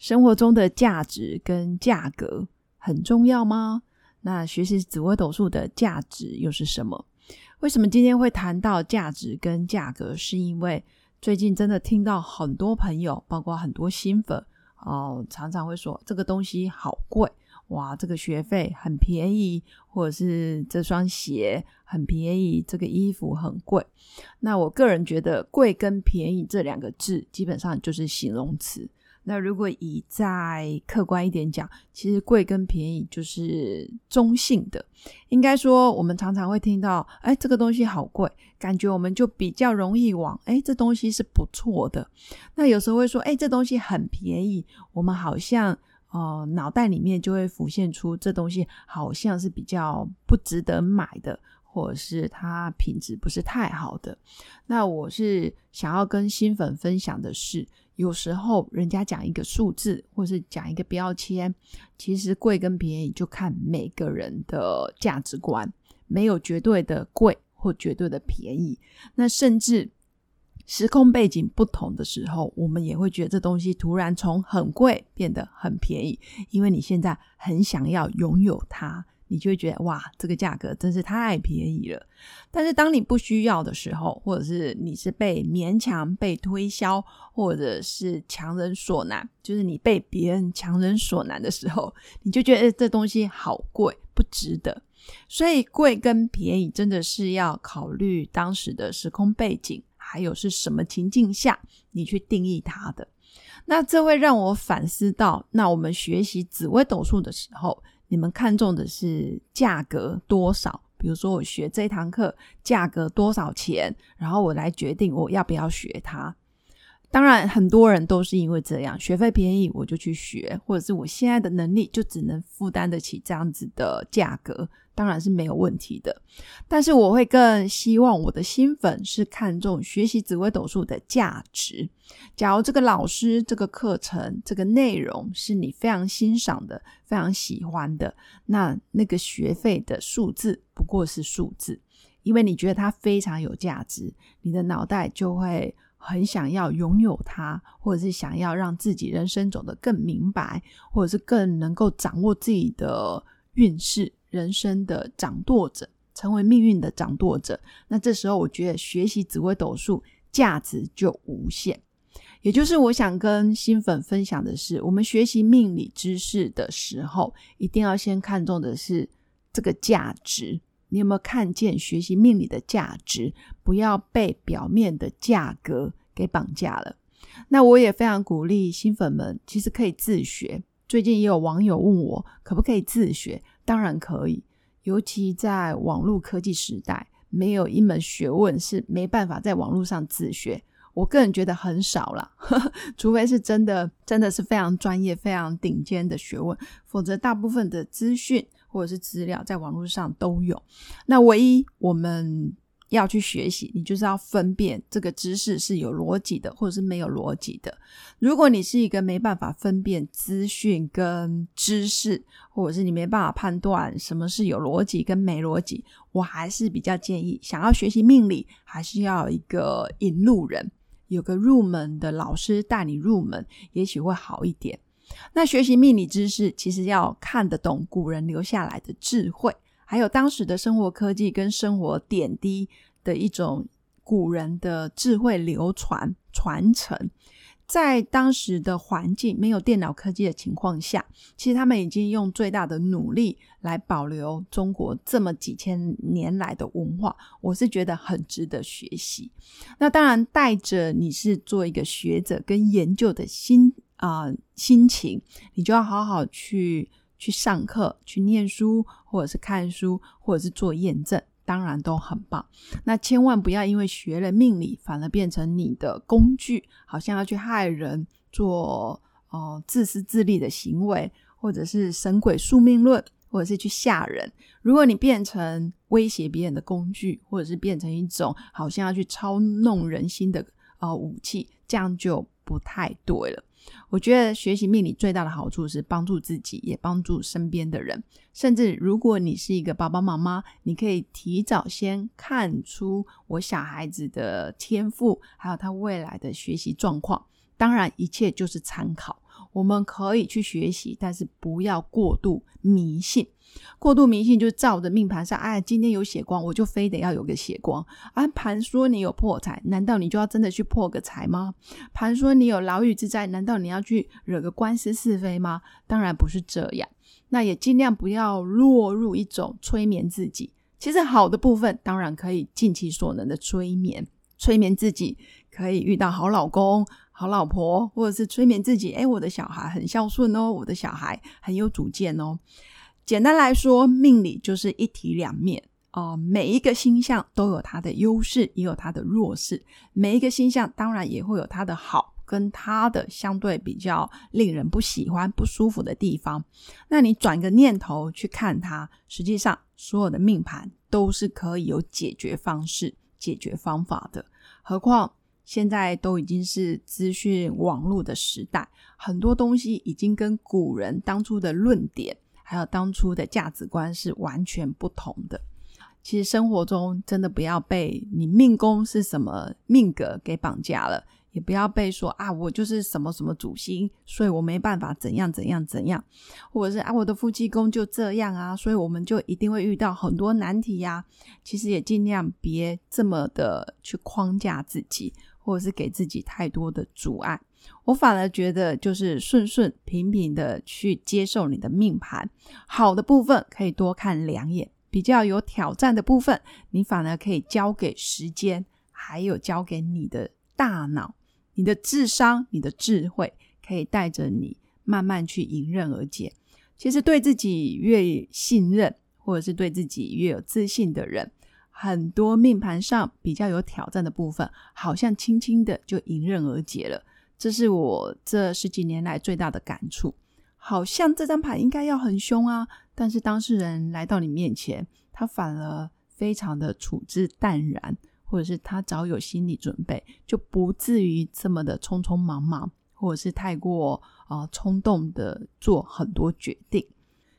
生活中的价值跟价格很重要吗？那学习紫微斗数的价值又是什么？为什么今天会谈到价值跟价格？是因为最近真的听到很多朋友，包括很多新粉哦，常常会说这个东西好贵。哇，这个学费很便宜，或者是这双鞋很便宜，这个衣服很贵。那我个人觉得，贵跟便宜这两个字基本上就是形容词。那如果以再客观一点讲，其实贵跟便宜就是中性的。应该说，我们常常会听到，哎，这个东西好贵，感觉我们就比较容易往，哎，这东西是不错的。那有时候会说，哎，这东西很便宜，我们好像。哦，脑袋里面就会浮现出这东西好像是比较不值得买的，或者是它品质不是太好的。那我是想要跟新粉分享的是，有时候人家讲一个数字，或是讲一个标签，其实贵跟便宜就看每个人的价值观，没有绝对的贵或绝对的便宜。那甚至。时空背景不同的时候，我们也会觉得这东西突然从很贵变得很便宜，因为你现在很想要拥有它，你就会觉得哇，这个价格真是太便宜了。但是当你不需要的时候，或者是你是被勉强、被推销，或者是强人所难，就是你被别人强人所难的时候，你就觉得这东西好贵，不值得。所以贵跟便宜真的是要考虑当时的时空背景。还有是什么情境下你去定义它的？那这会让我反思到，那我们学习紫微斗数的时候，你们看中的是价格多少？比如说我学这堂课价格多少钱，然后我来决定我要不要学它。当然，很多人都是因为这样，学费便宜我就去学，或者是我现在的能力就只能负担得起这样子的价格，当然是没有问题的。但是我会更希望我的新粉是看重学习紫微斗数的价值。假如这个老师、这个课程、这个内容是你非常欣赏的、非常喜欢的，那那个学费的数字不过是数字，因为你觉得它非常有价值，你的脑袋就会。很想要拥有它，或者是想要让自己人生走得更明白，或者是更能够掌握自己的运势、人生的掌舵者，成为命运的掌舵者。那这时候，我觉得学习紫微斗数价值就无限。也就是我想跟新粉分享的是，我们学习命理知识的时候，一定要先看重的是这个价值。你有没有看见学习命理的价值？不要被表面的价格给绑架了。那我也非常鼓励新粉们，其实可以自学。最近也有网友问我，可不可以自学？当然可以。尤其在网络科技时代，没有一门学问是没办法在网络上自学。我个人觉得很少了，除非是真的，真的是非常专业、非常顶尖的学问，否则大部分的资讯。或者是资料在网络上都有，那唯一我们要去学习，你就是要分辨这个知识是有逻辑的，或者是没有逻辑的。如果你是一个没办法分辨资讯跟知识，或者是你没办法判断什么是有逻辑跟没逻辑，我还是比较建议，想要学习命理，还是要一个引路人，有个入门的老师带你入门，也许会好一点。那学习命理知识，其实要看得懂古人留下来的智慧，还有当时的生活科技跟生活点滴的一种古人的智慧流传传承。在当时的环境没有电脑科技的情况下，其实他们已经用最大的努力来保留中国这么几千年来的文化，我是觉得很值得学习。那当然，带着你是做一个学者跟研究的心。啊，心情你就要好好去去上课、去念书，或者是看书，或者是做验证，当然都很棒。那千万不要因为学了命理，反而变成你的工具，好像要去害人、做哦自私自利的行为，或者是神鬼宿命论，或者是去吓人。如果你变成威胁别人的工具，或者是变成一种好像要去操弄人心的呃武器，这样就不太对了。我觉得学习命理最大的好处是帮助自己，也帮助身边的人。甚至如果你是一个爸爸妈妈，你可以提早先看出我小孩子的天赋，还有他未来的学习状况。当然，一切就是参考。我们可以去学习，但是不要过度迷信。过度迷信就是照着命盘上，哎，今天有血光，我就非得要有个血光。啊，盘说你有破财，难道你就要真的去破个财吗？盘说你有牢狱之灾，难道你要去惹个官司是非吗？当然不是这样。那也尽量不要落入一种催眠自己。其实好的部分，当然可以尽其所能的催眠，催眠自己可以遇到好老公。好老婆，或者是催眠自己，哎，我的小孩很孝顺哦，我的小孩很有主见哦。简单来说，命理就是一体两面哦，每一个星象都有它的优势，也有它的弱势。每一个星象当然也会有它的好，跟它的相对比较令人不喜欢、不舒服的地方。那你转个念头去看它，实际上所有的命盘都是可以有解决方式、解决方法的。何况。现在都已经是资讯网络的时代，很多东西已经跟古人当初的论点，还有当初的价值观是完全不同的。其实生活中真的不要被你命宫是什么命格给绑架了，也不要被说啊，我就是什么什么主星，所以我没办法怎样怎样怎样，或者是啊，我的夫妻宫就这样啊，所以我们就一定会遇到很多难题呀。其实也尽量别这么的去框架自己。或者是给自己太多的阻碍，我反而觉得就是顺顺平平的去接受你的命盘，好的部分可以多看两眼，比较有挑战的部分，你反而可以交给时间，还有交给你的大脑、你的智商、你的智慧，可以带着你慢慢去迎刃而解。其实对自己越信任，或者是对自己越有自信的人。很多命盘上比较有挑战的部分，好像轻轻的就迎刃而解了。这是我这十几年来最大的感触。好像这张牌应该要很凶啊，但是当事人来到你面前，他反而非常的处之淡然，或者是他早有心理准备，就不至于这么的匆匆忙忙，或者是太过啊冲动的做很多决定。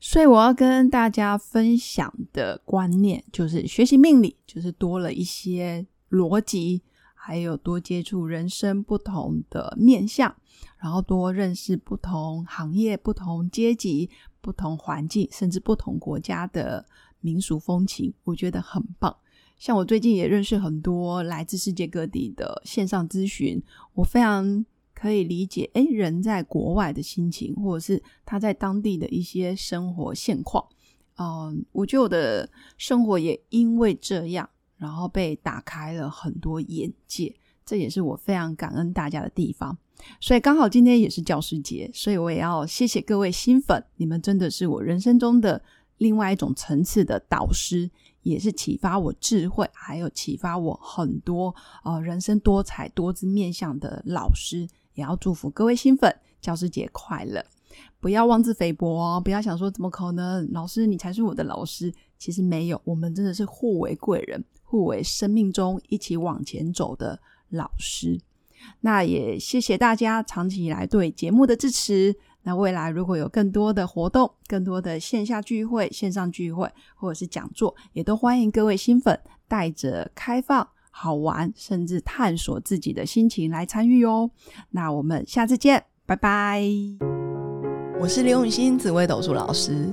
所以我要跟大家分享的观念，就是学习命理，就是多了一些逻辑，还有多接触人生不同的面相，然后多认识不同行业、不同阶级、不同环境，甚至不同国家的民俗风情，我觉得很棒。像我最近也认识很多来自世界各地的线上咨询，我非常。可以理解，哎，人在国外的心情，或者是他在当地的一些生活现况，嗯，我觉得我的生活也因为这样，然后被打开了很多眼界，这也是我非常感恩大家的地方。所以刚好今天也是教师节，所以我也要谢谢各位新粉，你们真的是我人生中的另外一种层次的导师，也是启发我智慧，还有启发我很多呃人生多彩多姿面向的老师。也要祝福各位新粉教师节快乐！不要妄自菲薄哦，不要想说怎么可能，老师你才是我的老师。其实没有，我们真的是互为贵人，互为生命中一起往前走的老师。那也谢谢大家长期以来对节目的支持。那未来如果有更多的活动，更多的线下聚会、线上聚会或者是讲座，也都欢迎各位新粉带着开放。好玩，甚至探索自己的心情来参与哦。那我们下次见，拜拜。我是刘永新，紫微斗数老师。